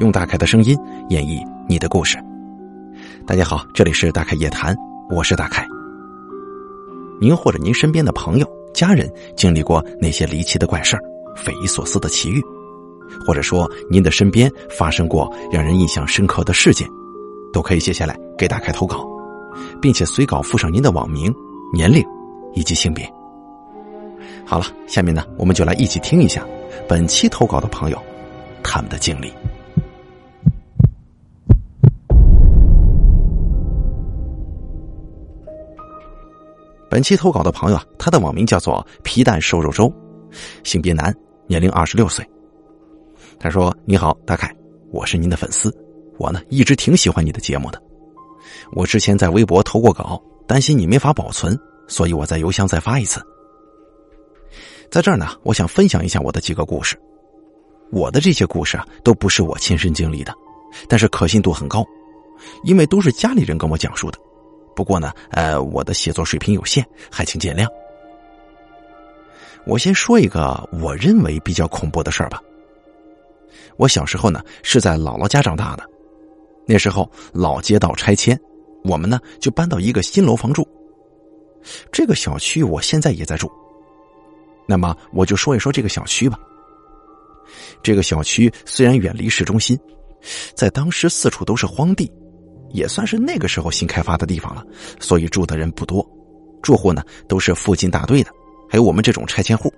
用大凯的声音演绎你的故事。大家好，这里是大凯夜谈，我是大凯。您或者您身边的朋友、家人经历过那些离奇的怪事儿、匪夷所思的奇遇，或者说您的身边发生过让人印象深刻的事件，都可以写下来给大凯投稿，并且随稿附上您的网名、年龄以及性别。好了，下面呢，我们就来一起听一下本期投稿的朋友他们的经历。本期投稿的朋友啊，他的网名叫做皮蛋瘦肉粥，性别男，年龄二十六岁。他说：“你好，大凯，我是您的粉丝，我呢一直挺喜欢你的节目的。我之前在微博投过稿，担心你没法保存，所以我在邮箱再发一次。在这儿呢，我想分享一下我的几个故事。我的这些故事啊，都不是我亲身经历的，但是可信度很高，因为都是家里人跟我讲述的。”不过呢，呃，我的写作水平有限，还请见谅。我先说一个我认为比较恐怖的事儿吧。我小时候呢是在姥姥家长大的，那时候老街道拆迁，我们呢就搬到一个新楼房住。这个小区我现在也在住。那么我就说一说这个小区吧。这个小区虽然远离市中心，在当时四处都是荒地。也算是那个时候新开发的地方了，所以住的人不多，住户呢都是附近大队的，还有我们这种拆迁户。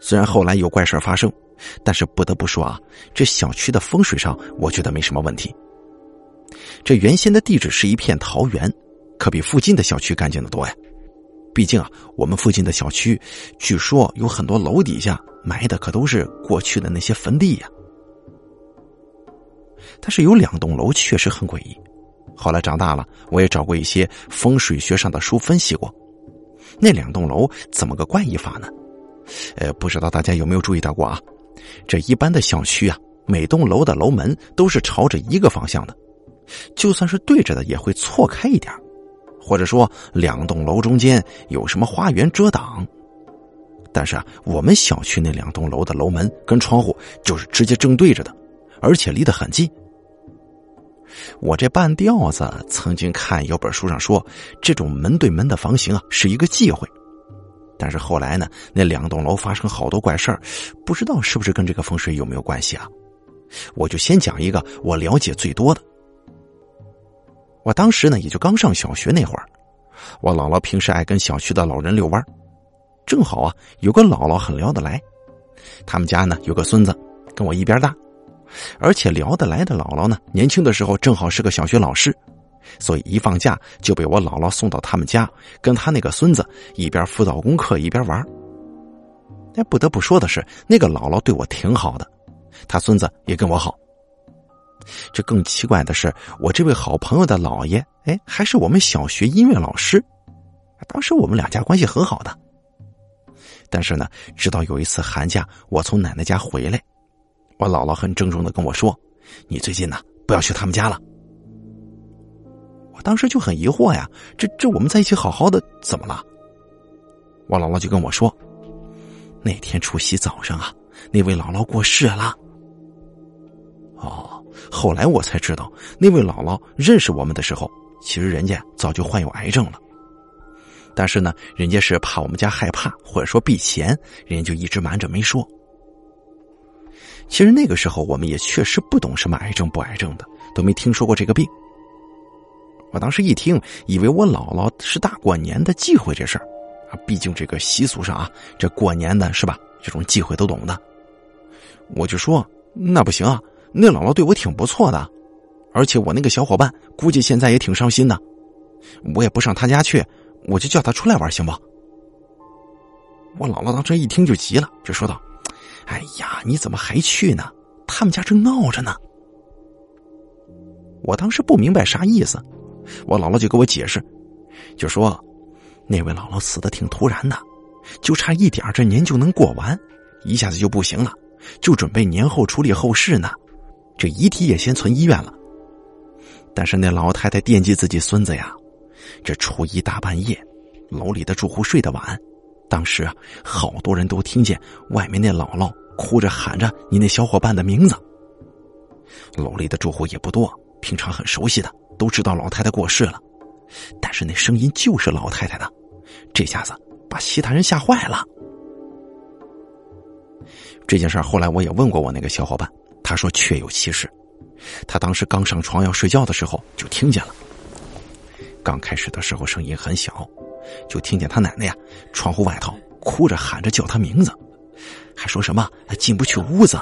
虽然后来有怪事发生，但是不得不说啊，这小区的风水上我觉得没什么问题。这原先的地址是一片桃园，可比附近的小区干净的多呀。毕竟啊，我们附近的小区，据说有很多楼底下埋的可都是过去的那些坟地呀。但是有两栋楼确实很诡异。后来长大了，我也找过一些风水学上的书分析过，那两栋楼怎么个怪异法呢？呃，不知道大家有没有注意到过啊？这一般的小区啊，每栋楼的楼门都是朝着一个方向的，就算是对着的也会错开一点，或者说两栋楼中间有什么花园遮挡。但是啊，我们小区那两栋楼的楼门跟窗户就是直接正对着的，而且离得很近。我这半吊子曾经看有本书上说，这种门对门的房型啊是一个忌讳。但是后来呢，那两栋楼发生好多怪事儿，不知道是不是跟这个风水有没有关系啊？我就先讲一个我了解最多的。我当时呢也就刚上小学那会儿，我姥姥平时爱跟小区的老人遛弯正好啊有个姥姥很聊得来，他们家呢有个孙子跟我一边大。而且聊得来的姥姥呢，年轻的时候正好是个小学老师，所以一放假就被我姥姥送到他们家，跟他那个孙子一边辅导功课一边玩。但不得不说的是，那个姥姥对我挺好的，他孙子也跟我好。这更奇怪的是，我这位好朋友的姥爷，哎，还是我们小学音乐老师。当时我们两家关系很好的。但是呢，直到有一次寒假，我从奶奶家回来。我姥姥很郑重的跟我说：“你最近呢，不要去他们家了。”我当时就很疑惑呀，这这我们在一起好好的，怎么了？我姥姥就跟我说：“那天除夕早上啊，那位姥姥过世了。”哦，后来我才知道，那位姥姥认识我们的时候，其实人家早就患有癌症了，但是呢，人家是怕我们家害怕，或者说避嫌，人家就一直瞒着没说。其实那个时候，我们也确实不懂什么癌症不癌症的，都没听说过这个病。我当时一听，以为我姥姥是大过年的忌讳这事儿啊，毕竟这个习俗上啊，这过年的是吧？这种忌讳都懂的。我就说那不行啊，那姥姥对我挺不错的，而且我那个小伙伴估计现在也挺伤心的，我也不上他家去，我就叫他出来玩，行不？我姥姥当时一听就急了，就说道。哎呀，你怎么还去呢？他们家正闹着呢。我当时不明白啥意思，我姥姥就给我解释，就说那位姥姥死的挺突然的，就差一点这年就能过完，一下子就不行了，就准备年后处理后事呢。这遗体也先存医院了。但是那老太太惦记自己孙子呀，这初一大半夜，楼里的住户睡得晚，当时啊，好多人都听见外面那姥姥。哭着喊着你那小伙伴的名字，楼里的住户也不多，平常很熟悉的，都知道老太太过世了。但是那声音就是老太太的，这下子把其他人吓坏了。这件事后来我也问过我那个小伙伴，他说确有其事。他当时刚上床要睡觉的时候就听见了。刚开始的时候声音很小，就听见他奶奶呀，窗户外头哭着喊着叫他名字，还说什么进不去屋子，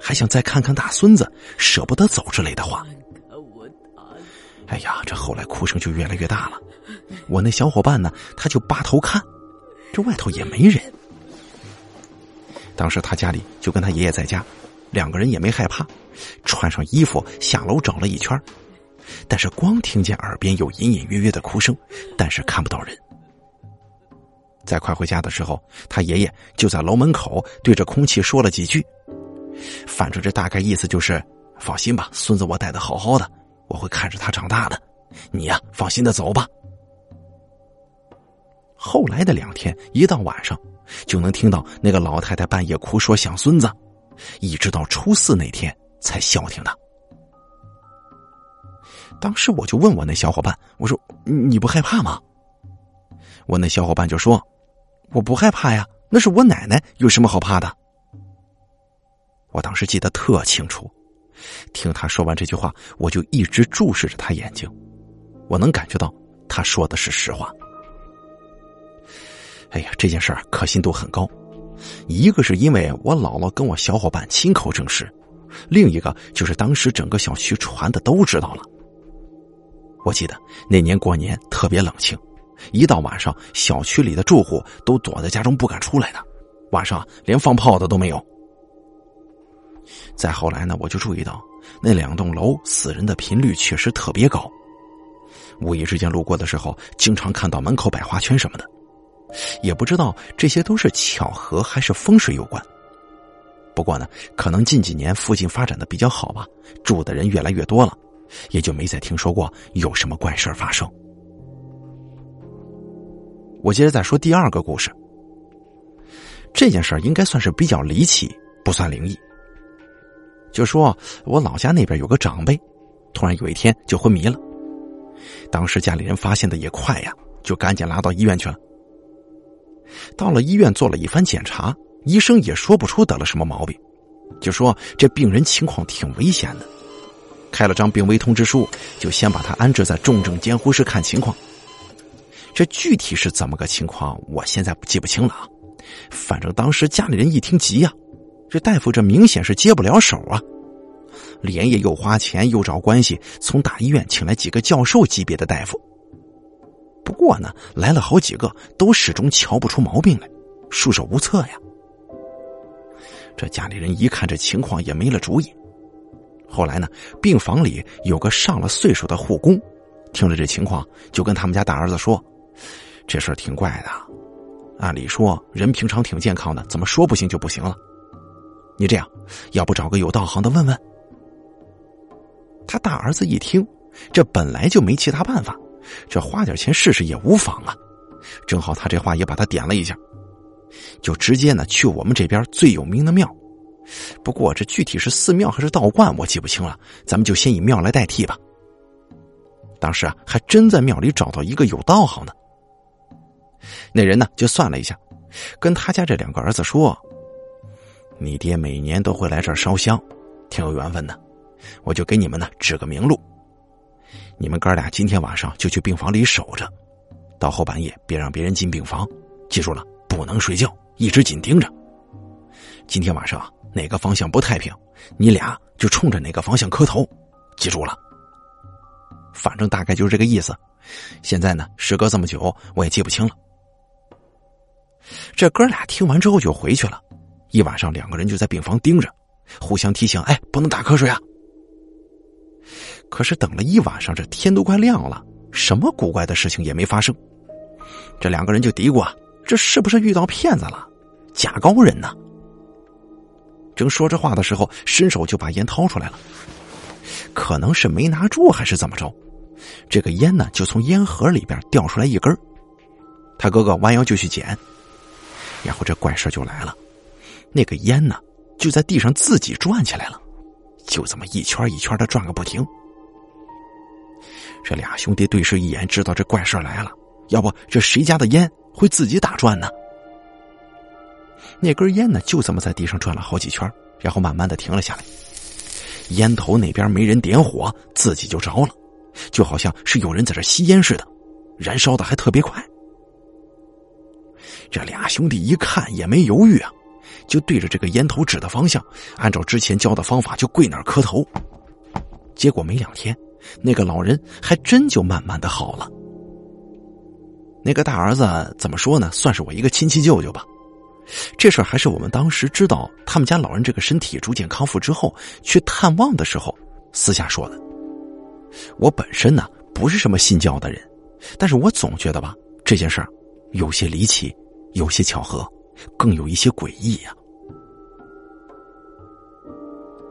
还想再看看大孙子，舍不得走之类的话。哎呀，这后来哭声就越来越大了。我那小伙伴呢，他就扒头看，这外头也没人。当时他家里就跟他爷爷在家，两个人也没害怕，穿上衣服下楼找了一圈，但是光听见耳边有隐隐约约的哭声，但是看不到人。在快回家的时候，他爷爷就在楼门口对着空气说了几句，反正这大概意思就是放心吧，孙子我带的好好的。我会看着他长大的，你呀，放心的走吧。后来的两天，一到晚上，就能听到那个老太太半夜哭说想孙子，一直到初四那天才消停的。当时我就问我那小伙伴，我说你不害怕吗？我那小伙伴就说，我不害怕呀，那是我奶奶，有什么好怕的？我当时记得特清楚。听他说完这句话，我就一直注视着他眼睛，我能感觉到他说的是实话。哎呀，这件事儿可信度很高，一个是因为我姥姥跟我小伙伴亲口证实，另一个就是当时整个小区传的都知道了。我记得那年过年特别冷清，一到晚上，小区里的住户都躲在家中不敢出来的，晚上连放炮的都没有。再后来呢，我就注意到那两栋楼死人的频率确实特别高。无意之间路过的时候，经常看到门口摆花圈什么的，也不知道这些都是巧合还是风水有关。不过呢，可能近几年附近发展的比较好吧，住的人越来越多了，也就没再听说过有什么怪事发生。我接着再说第二个故事。这件事应该算是比较离奇，不算灵异。就说我老家那边有个长辈，突然有一天就昏迷了。当时家里人发现的也快呀，就赶紧拉到医院去了。到了医院做了一番检查，医生也说不出得了什么毛病，就说这病人情况挺危险的，开了张病危通知书，就先把他安置在重症监护室看情况。这具体是怎么个情况，我现在记不清了啊。反正当时家里人一听急呀。这大夫这明显是接不了手啊！连夜又花钱又找关系，从大医院请来几个教授级别的大夫。不过呢，来了好几个，都始终瞧不出毛病来，束手无策呀。这家里人一看这情况，也没了主意。后来呢，病房里有个上了岁数的护工，听了这情况，就跟他们家大儿子说：“这事儿挺怪的，按理说人平常挺健康的，怎么说不行就不行了？”你这样，要不找个有道行的问问？他大儿子一听，这本来就没其他办法，这花点钱试试也无妨啊。正好他这话也把他点了一下，就直接呢去我们这边最有名的庙。不过这具体是寺庙还是道观，我记不清了。咱们就先以庙来代替吧。当时啊，还真在庙里找到一个有道行的。那人呢，就算了一下，跟他家这两个儿子说。你爹每年都会来这儿烧香，挺有缘分的，我就给你们呢指个明路。你们哥俩今天晚上就去病房里守着，到后半夜别让别人进病房，记住了，不能睡觉，一直紧盯着。今天晚上啊，哪个方向不太平，你俩就冲着哪个方向磕头，记住了。反正大概就是这个意思。现在呢，时隔这么久，我也记不清了。这哥俩听完之后就回去了。一晚上，两个人就在病房盯着，互相提醒：“哎，不能打瞌睡啊！”可是等了一晚上，这天都快亮了，什么古怪的事情也没发生。这两个人就嘀咕：“啊，这是不是遇到骗子了？假高人呢？”正说着话的时候，伸手就把烟掏出来了，可能是没拿住还是怎么着，这个烟呢就从烟盒里边掉出来一根他哥哥弯腰就去捡，然后这怪事就来了。那个烟呢，就在地上自己转起来了，就这么一圈一圈的转个不停。这俩兄弟对视一眼，知道这怪事来了。要不这谁家的烟会自己打转呢？那根烟呢，就这么在地上转了好几圈，然后慢慢的停了下来。烟头那边没人点火，自己就着了，就好像是有人在这吸烟似的，燃烧的还特别快。这俩兄弟一看也没犹豫啊，就对着这个烟头指的方向，按照之前教的方法就跪那儿磕头。结果没两天，那个老人还真就慢慢的好了。那个大儿子怎么说呢？算是我一个亲戚舅舅吧。这事儿还是我们当时知道他们家老人这个身体逐渐康复之后去探望的时候私下说的。我本身呢不是什么信教的人，但是我总觉得吧这件事儿有些离奇，有些巧合，更有一些诡异呀。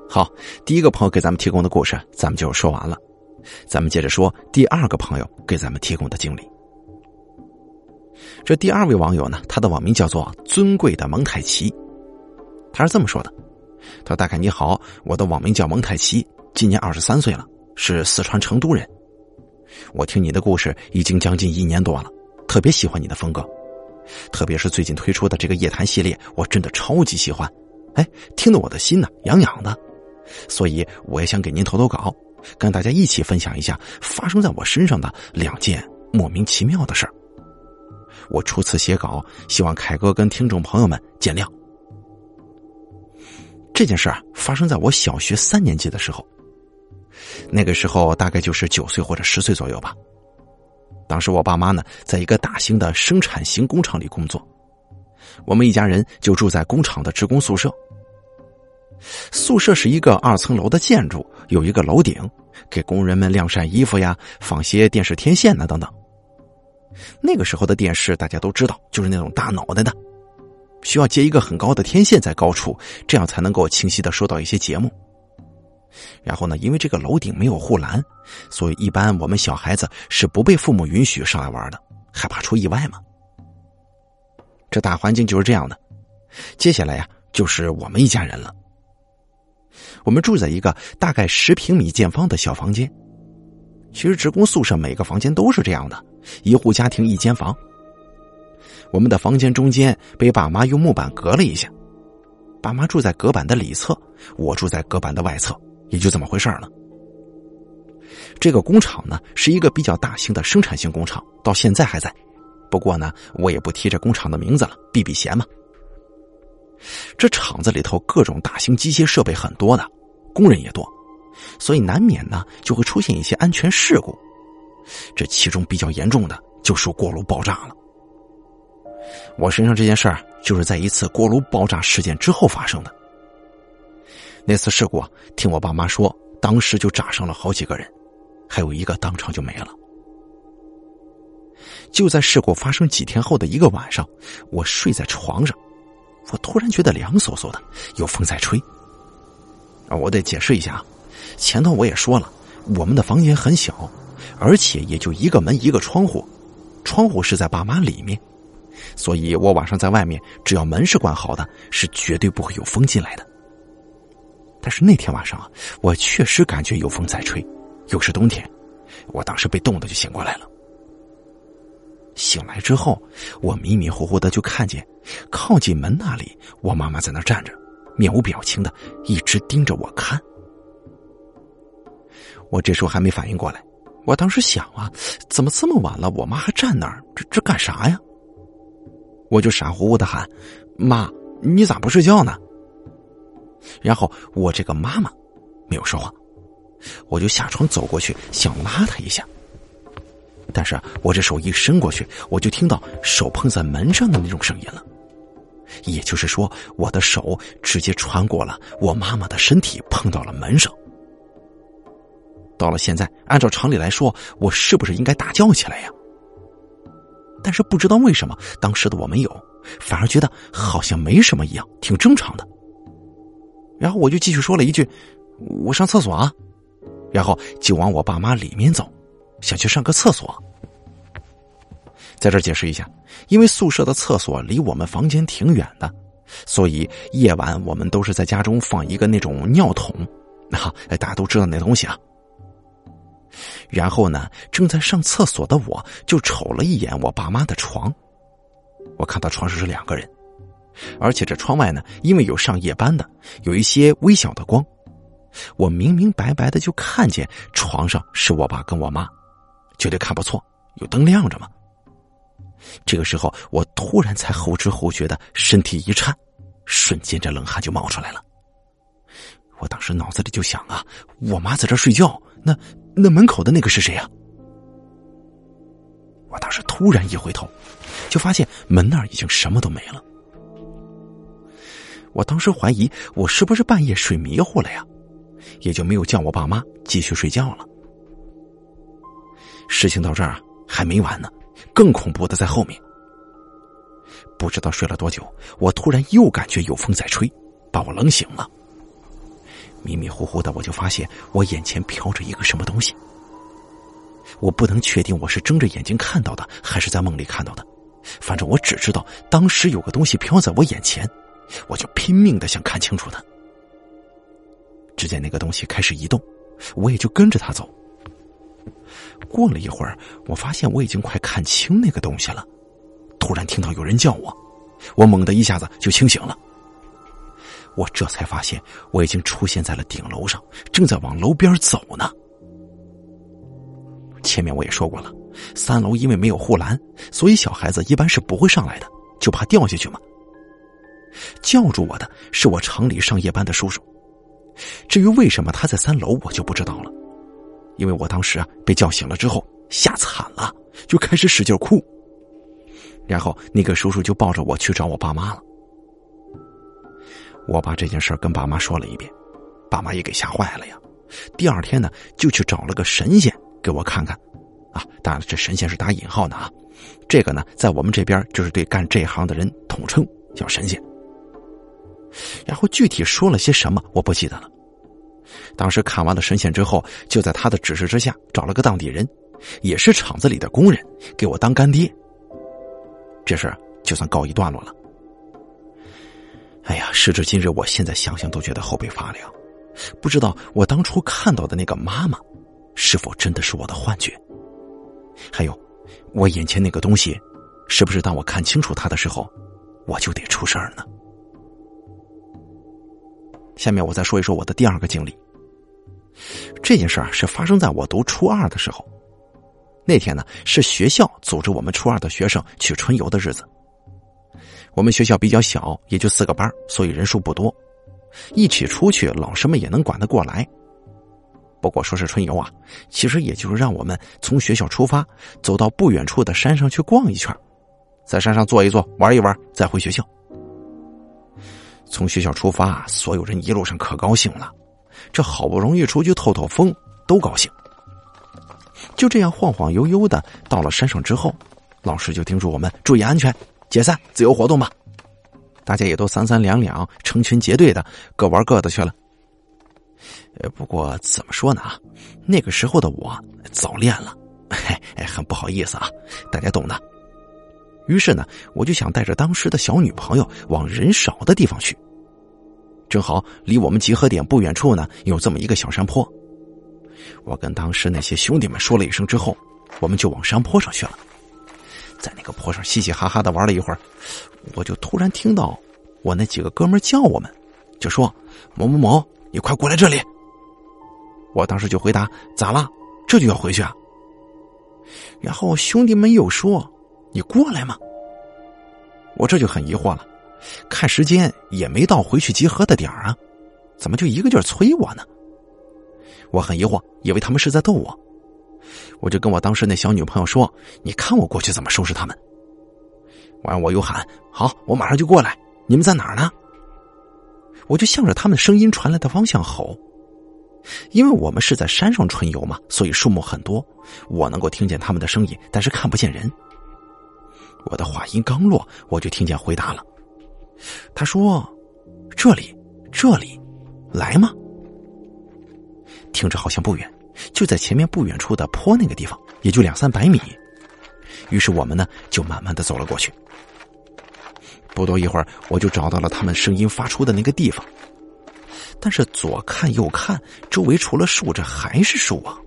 好，第一个朋友给咱们提供的故事咱们就说完了，咱们接着说第二个朋友给咱们提供的经历。这第二位网友呢，他的网名叫做“尊贵的蒙太奇”，他是这么说的：“他说大概你好，我的网名叫蒙太奇，今年二十三岁了，是四川成都人。我听你的故事已经将近一年多了，特别喜欢你的风格，特别是最近推出的这个夜谈系列，我真的超级喜欢。哎，听得我的心呢痒痒的，所以我也想给您投投稿，跟大家一起分享一下发生在我身上的两件莫名其妙的事儿。”我初次写稿，希望凯哥跟听众朋友们见谅。这件事啊，发生在我小学三年级的时候，那个时候大概就是九岁或者十岁左右吧。当时我爸妈呢，在一个大型的生产型工厂里工作，我们一家人就住在工厂的职工宿舍。宿舍是一个二层楼的建筑，有一个楼顶，给工人们晾晒衣服呀，放些电视天线呐等等。那个时候的电视大家都知道，就是那种大脑袋的，需要接一个很高的天线在高处，这样才能够清晰的收到一些节目。然后呢，因为这个楼顶没有护栏，所以一般我们小孩子是不被父母允许上来玩的，害怕出意外嘛。这大环境就是这样的。接下来呀，就是我们一家人了。我们住在一个大概十平米见方的小房间。其实职工宿舍每个房间都是这样的。一户家庭一间房，我们的房间中间被爸妈用木板隔了一下，爸妈住在隔板的里侧，我住在隔板的外侧，也就这么回事了。这个工厂呢是一个比较大型的生产性工厂，到现在还在。不过呢，我也不提这工厂的名字了，避避嫌嘛。这厂子里头各种大型机械设备很多的，工人也多，所以难免呢就会出现一些安全事故。这其中比较严重的就是锅炉爆炸了。我身上这件事儿就是在一次锅炉爆炸事件之后发生的。那次事故啊，听我爸妈说，当时就炸伤了好几个人，还有一个当场就没了。就在事故发生几天后的一个晚上，我睡在床上，我突然觉得凉飕飕的，有风在吹。啊，我得解释一下啊，前头我也说了，我们的房间很小。而且也就一个门一个窗户，窗户是在爸妈里面，所以我晚上在外面，只要门是关好的，是绝对不会有风进来的。但是那天晚上啊，我确实感觉有风在吹，又是冬天，我当时被冻的就醒过来了。醒来之后，我迷迷糊糊的就看见，靠近门那里，我妈妈在那站着，面无表情的一直盯着我看。我这时候还没反应过来。我当时想啊，怎么这么晚了，我妈还站那儿，这这干啥呀？我就傻乎乎的喊：“妈，你咋不睡觉呢？”然后我这个妈妈没有说话，我就下床走过去想拉她一下，但是我这手一伸过去，我就听到手碰在门上的那种声音了，也就是说，我的手直接穿过了我妈妈的身体，碰到了门上。到了现在，按照常理来说，我是不是应该大叫起来呀？但是不知道为什么，当时的我没有，反而觉得好像没什么一样，挺正常的。然后我就继续说了一句：“我上厕所啊。”然后就往我爸妈里面走，想去上个厕所。在这解释一下，因为宿舍的厕所离我们房间挺远的，所以夜晚我们都是在家中放一个那种尿桶。那大家都知道那东西啊。然后呢，正在上厕所的我就瞅了一眼我爸妈的床，我看到床上是两个人，而且这窗外呢，因为有上夜班的，有一些微小的光，我明明白白的就看见床上是我爸跟我妈，绝对看不错，有灯亮着嘛。这个时候，我突然才后知后觉的身体一颤，瞬间这冷汗就冒出来了。我当时脑子里就想啊，我妈在这睡觉，那那门口的那个是谁呀？我当时突然一回头，就发现门那儿已经什么都没了。我当时怀疑我是不是半夜睡迷糊了呀，也就没有叫我爸妈继续睡觉了。事情到这儿还没完呢。更恐怖的在后面，不知道睡了多久，我突然又感觉有风在吹，把我冷醒了。迷迷糊糊的，我就发现我眼前飘着一个什么东西。我不能确定我是睁着眼睛看到的，还是在梦里看到的。反正我只知道当时有个东西飘在我眼前，我就拼命的想看清楚它。只见那个东西开始移动，我也就跟着它走。过了一会儿，我发现我已经快看清那个东西了。突然听到有人叫我，我猛地一下子就清醒了。我这才发现我已经出现在了顶楼上，正在往楼边走呢。前面我也说过了，三楼因为没有护栏，所以小孩子一般是不会上来的，就怕掉下去嘛。叫住我的是我厂里上夜班的叔叔。至于为什么他在三楼，我就不知道了。因为我当时啊被叫醒了之后吓惨了，就开始使劲哭。然后那个叔叔就抱着我去找我爸妈了。我把这件事跟爸妈说了一遍，爸妈也给吓坏了呀。第二天呢，就去找了个神仙给我看看。啊，当然这神仙是打引号的啊。这个呢，在我们这边就是对干这行的人统称叫神仙。然后具体说了些什么，我不记得了。当时看完了神仙之后，就在他的指示之下找了个当地人，也是厂子里的工人，给我当干爹。这事就算告一段落了。哎呀，时至今日，我现在想想都觉得后背发凉。不知道我当初看到的那个妈妈，是否真的是我的幻觉？还有，我眼前那个东西，是不是当我看清楚它的时候，我就得出事儿呢？下面我再说一说我的第二个经历。这件事儿是发生在我读初二的时候。那天呢是学校组织我们初二的学生去春游的日子。我们学校比较小，也就四个班，所以人数不多，一起出去老师们也能管得过来。不过说是春游啊，其实也就是让我们从学校出发，走到不远处的山上去逛一圈，在山上坐一坐，玩一玩，再回学校。从学校出发，所有人一路上可高兴了。这好不容易出去透透风，都高兴。就这样晃晃悠悠的到了山上之后，老师就叮嘱我们注意安全，解散，自由活动吧。大家也都三三两两、成群结队的各玩各的去了。不过怎么说呢啊，那个时候的我早恋了，哎，很不好意思啊，大家懂的。于是呢，我就想带着当时的小女朋友往人少的地方去。正好离我们集合点不远处呢，有这么一个小山坡。我跟当时那些兄弟们说了一声之后，我们就往山坡上去了。在那个坡上嘻嘻哈哈的玩了一会儿，我就突然听到我那几个哥们叫我们，就说：“某某某，你快过来这里。”我当时就回答：“咋了？这就要回去啊？”然后兄弟们又说。你过来嘛！我这就很疑惑了，看时间也没到回去集合的点儿啊，怎么就一个劲儿催我呢？我很疑惑，以为他们是在逗我，我就跟我当时那小女朋友说：“你看我过去怎么收拾他们。”完，我又喊：“好，我马上就过来。”你们在哪儿呢？我就向着他们声音传来的方向吼，因为我们是在山上春游嘛，所以树木很多，我能够听见他们的声音，但是看不见人。我的话音刚落，我就听见回答了。他说：“这里，这里，来吗？”听着好像不远，就在前面不远处的坡那个地方，也就两三百米。于是我们呢，就慢慢的走了过去。不多一会儿，我就找到了他们声音发出的那个地方。但是左看右看，周围除了树，这还是树啊！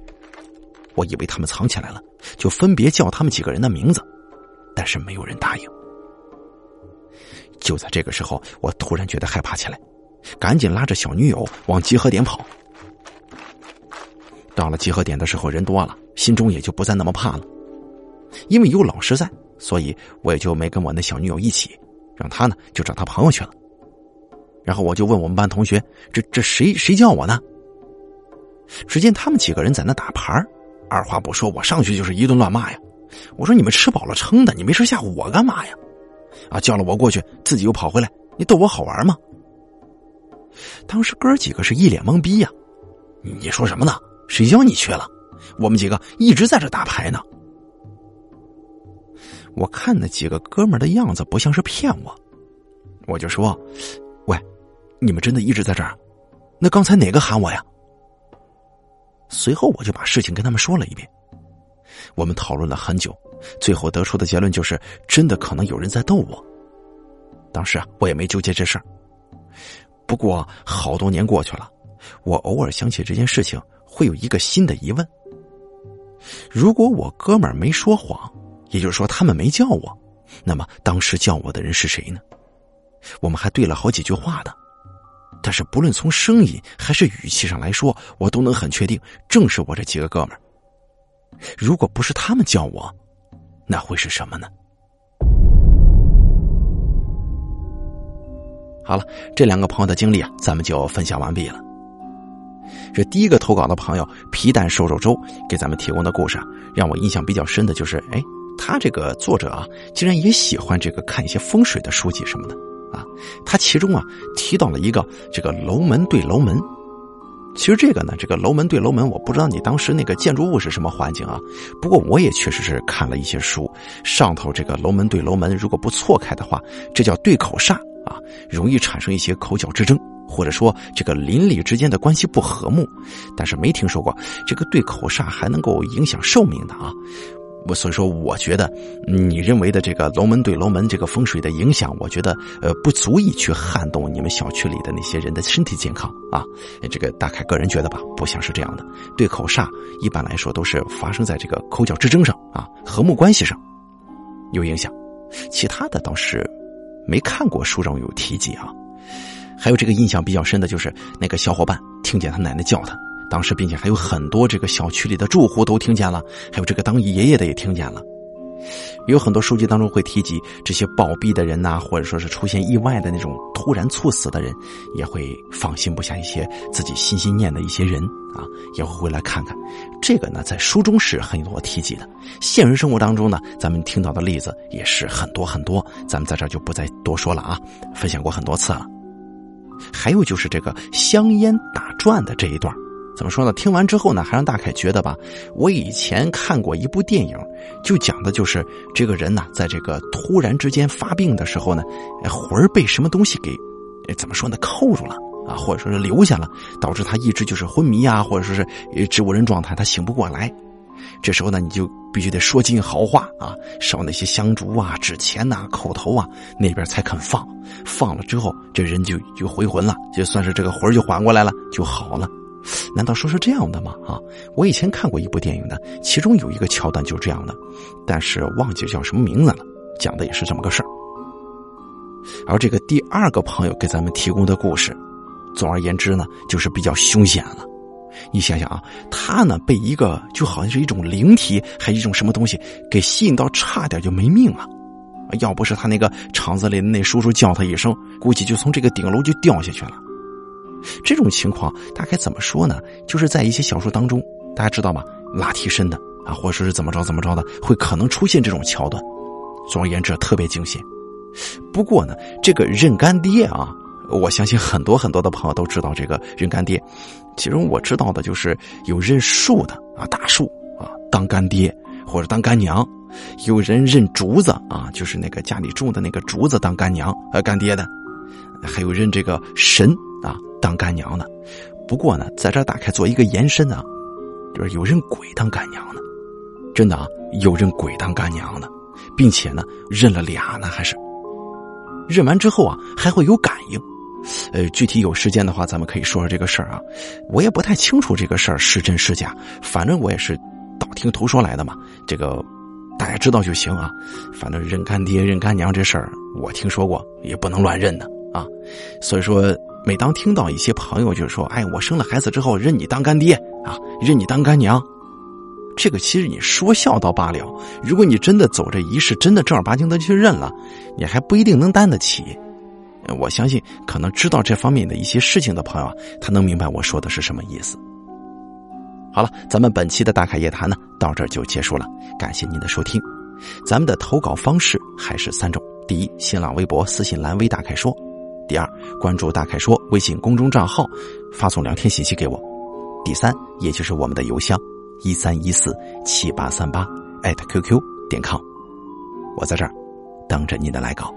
我以为他们藏起来了，就分别叫他们几个人的名字，但是没有人答应。就在这个时候，我突然觉得害怕起来，赶紧拉着小女友往集合点跑。到了集合点的时候，人多了，心中也就不再那么怕了，因为有老师在，所以我也就没跟我那小女友一起，让她呢就找她朋友去了。然后我就问我们班同学：“这这谁谁叫我呢？”只见他们几个人在那打牌，二话不说，我上去就是一顿乱骂呀。我说：“你们吃饱了撑的，你没事吓唬我干嘛呀？”啊！叫了我过去，自己又跑回来，你逗我好玩吗？当时哥几个是一脸懵逼呀！你说什么呢？谁叫你去了？我们几个一直在这打牌呢。我看那几个哥们的样子不像是骗我，我就说：“喂，你们真的一直在这儿？那刚才哪个喊我呀？”随后我就把事情跟他们说了一遍。我们讨论了很久。最后得出的结论就是，真的可能有人在逗我。当时啊，我也没纠结这事儿。不过好多年过去了，我偶尔想起这件事情，会有一个新的疑问：如果我哥们儿没说谎，也就是说他们没叫我，那么当时叫我的人是谁呢？我们还对了好几句话的，但是不论从声音还是语气上来说，我都能很确定，正是我这几个哥们儿。如果不是他们叫我，那会是什么呢？好了，这两个朋友的经历啊，咱们就分享完毕了。这第一个投稿的朋友皮蛋瘦肉粥给咱们提供的故事啊，让我印象比较深的就是，哎，他这个作者啊，竟然也喜欢这个看一些风水的书籍什么的啊。他其中啊提到了一个这个楼门对楼门。其实这个呢，这个楼门对楼门，我不知道你当时那个建筑物是什么环境啊。不过我也确实是看了一些书，上头这个楼门对楼门，如果不错开的话，这叫对口煞啊，容易产生一些口角之争，或者说这个邻里之间的关系不和睦。但是没听说过这个对口煞还能够影响寿命的啊。我所以说，我觉得你认为的这个楼门对楼门这个风水的影响，我觉得呃不足以去撼动你们小区里的那些人的身体健康啊。这个大概个人觉得吧，不像是这样的。对口煞一般来说都是发生在这个口角之争上啊，和睦关系上有影响，其他的倒是没看过书上有提及啊。还有这个印象比较深的就是那个小伙伴听见他奶奶叫他。当时，并且还有很多这个小区里的住户都听见了，还有这个当爷爷的也听见了。有很多书籍当中会提及这些暴毙的人呐，或者说是出现意外的那种突然猝死的人，也会放心不下一些自己心心念的一些人啊，也会回来看看。这个呢，在书中是很多提及的，现实生活当中呢，咱们听到的例子也是很多很多，咱们在这就不再多说了啊，分享过很多次了。还有就是这个香烟打转的这一段。怎么说呢？听完之后呢，还让大凯觉得吧，我以前看过一部电影，就讲的就是这个人呢，在这个突然之间发病的时候呢，魂儿被什么东西给，怎么说呢，扣住了啊，或者说是留下了，导致他一直就是昏迷啊，或者说是植物人状态，他醒不过来。这时候呢，你就必须得说尽好话啊，烧那些香烛啊、纸钱呐、口头啊，那边才肯放。放了之后，这人就就回魂了，就算是这个魂儿就缓过来了，就好了。难道说是这样的吗？啊，我以前看过一部电影呢，其中有一个桥段就是这样的，但是忘记叫什么名字了，讲的也是这么个事儿。而这个第二个朋友给咱们提供的故事，总而言之呢，就是比较凶险了。你想想啊，他呢被一个就好像是一种灵体，还一种什么东西给吸引到，差点就没命了。要不是他那个厂子里的那叔叔叫他一声，估计就从这个顶楼就掉下去了。这种情况大概怎么说呢？就是在一些小说当中，大家知道吧？拉替身的啊，或者说是怎么着怎么着的，会可能出现这种桥段。总而言之，特别惊险。不过呢，这个认干爹啊，我相信很多很多的朋友都知道这个认干爹。其中我知道的就是有认树的啊，大树啊当干爹或者当干娘；有人认竹子啊，就是那个家里种的那个竹子当干娘呃干爹的；还有认这个神啊。当干娘的，不过呢，在这打开做一个延伸啊，就是有认鬼当干娘的，真的啊，有认鬼当干娘的，并且呢，认了俩呢，还是认完之后啊，还会有感应，呃，具体有时间的话，咱们可以说说这个事儿啊。我也不太清楚这个事儿是真是假，反正我也是道听途说来的嘛。这个大家知道就行啊。反正认干爹认干娘这事儿，我听说过，也不能乱认的啊。所以说，每当听到一些朋友就说：“哎，我生了孩子之后认你当干爹啊，认你当干娘。”这个其实你说笑倒罢了，如果你真的走这仪式，真的正儿八经的去认了，你还不一定能担得起。我相信，可能知道这方面的一些事情的朋友，他能明白我说的是什么意思。好了，咱们本期的大凯夜谈呢，到这儿就结束了。感谢您的收听。咱们的投稿方式还是三种：第一，新浪微博私信蓝微大凯说；第二，关注大凯说微信公众账号，发送聊天信息给我；第三，也就是我们的邮箱一三一四七八三八艾特 QQ 点 com，我在这儿等着您的来稿。